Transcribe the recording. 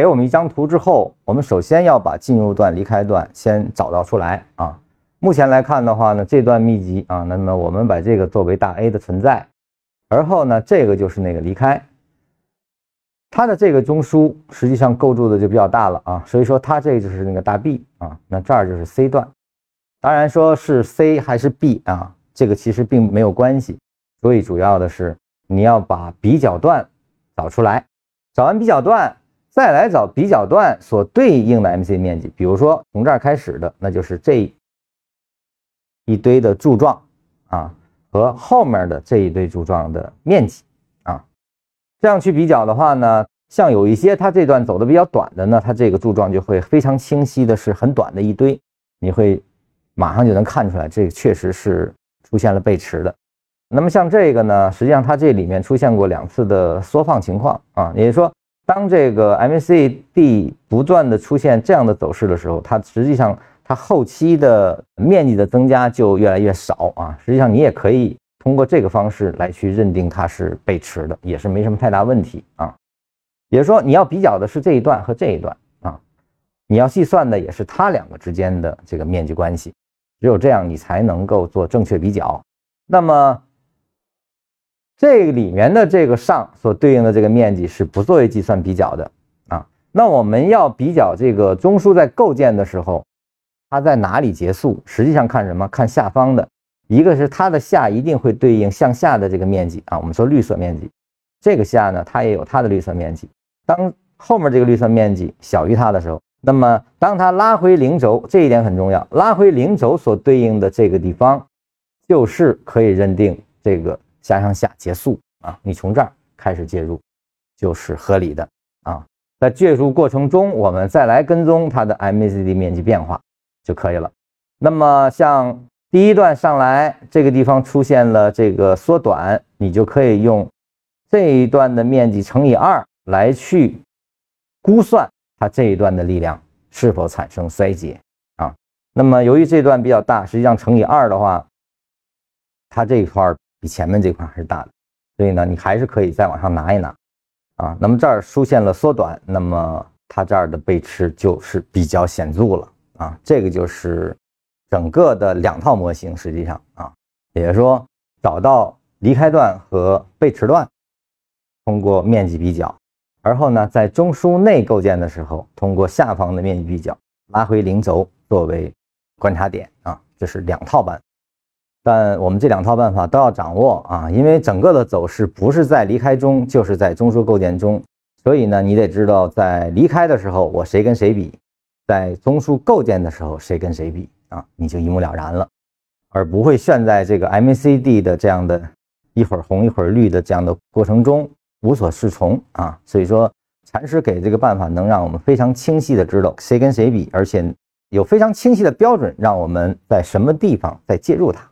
给我们一张图之后，我们首先要把进入段、离开段先找到出来啊。目前来看的话呢，这段密集啊，那么我们把这个作为大 A 的存在，而后呢，这个就是那个离开。它的这个中枢实际上构筑的就比较大了啊，所以说它这就是那个大 B 啊，那这儿就是 C 段。当然说是 C 还是 B 啊，这个其实并没有关系。所以主要的是你要把比较段找出来，找完比较段，再来找比较段所对应的 MC 面积。比如说从这儿开始的，那就是这一堆的柱状啊，和后面的这一堆柱状的面积啊。这样去比较的话呢，像有一些它这段走的比较短的呢，它这个柱状就会非常清晰的是很短的一堆，你会马上就能看出来，这个确实是出现了背驰的。那么像这个呢，实际上它这里面出现过两次的缩放情况啊，也就是说，当这个 MACD 不断的出现这样的走势的时候，它实际上它后期的面积的增加就越来越少啊。实际上你也可以。通过这个方式来去认定它是背驰的，也是没什么太大问题啊。也就是说，你要比较的是这一段和这一段啊，你要计算的也是它两个之间的这个面积关系。只有这样，你才能够做正确比较。那么，这里面的这个上所对应的这个面积是不作为计算比较的啊。那我们要比较这个中枢在构建的时候，它在哪里结束？实际上看什么？看下方的。一个是它的下一定会对应向下的这个面积啊，我们说绿色面积，这个下呢，它也有它的绿色面积。当后面这个绿色面积小于它的时候，那么当它拉回零轴，这一点很重要，拉回零轴所对应的这个地方，就是可以认定这个下向下结束啊。你从这儿开始介入，就是合理的啊。在介入过程中，我们再来跟踪它的 MACD 面积变化就可以了。那么像。第一段上来，这个地方出现了这个缩短，你就可以用这一段的面积乘以二来去估算它这一段的力量是否产生衰竭啊。那么由于这段比较大，实际上乘以二的话，它这一块比前面这块还是大的，所以呢，你还是可以再往上拿一拿啊。那么这儿出现了缩短，那么它这儿的背驰就是比较显著了啊。这个就是。整个的两套模型，实际上啊，也就是说，找到离开段和背驰段，通过面积比较，而后呢，在中枢内构建的时候，通过下方的面积比较，拉回零轴作为观察点啊，这是两套办法。但我们这两套办法都要掌握啊，因为整个的走势不是在离开中，就是在中枢构建中，所以呢，你得知道在离开的时候我谁跟谁比，在中枢构建的时候谁跟谁比。啊，你就一目了然了，而不会陷在这个 MACD 的这样的一会儿红一会儿绿的这样的过程中无所适从啊。所以说，禅师给这个办法能让我们非常清晰的知道谁跟谁比，而且有非常清晰的标准，让我们在什么地方再介入它。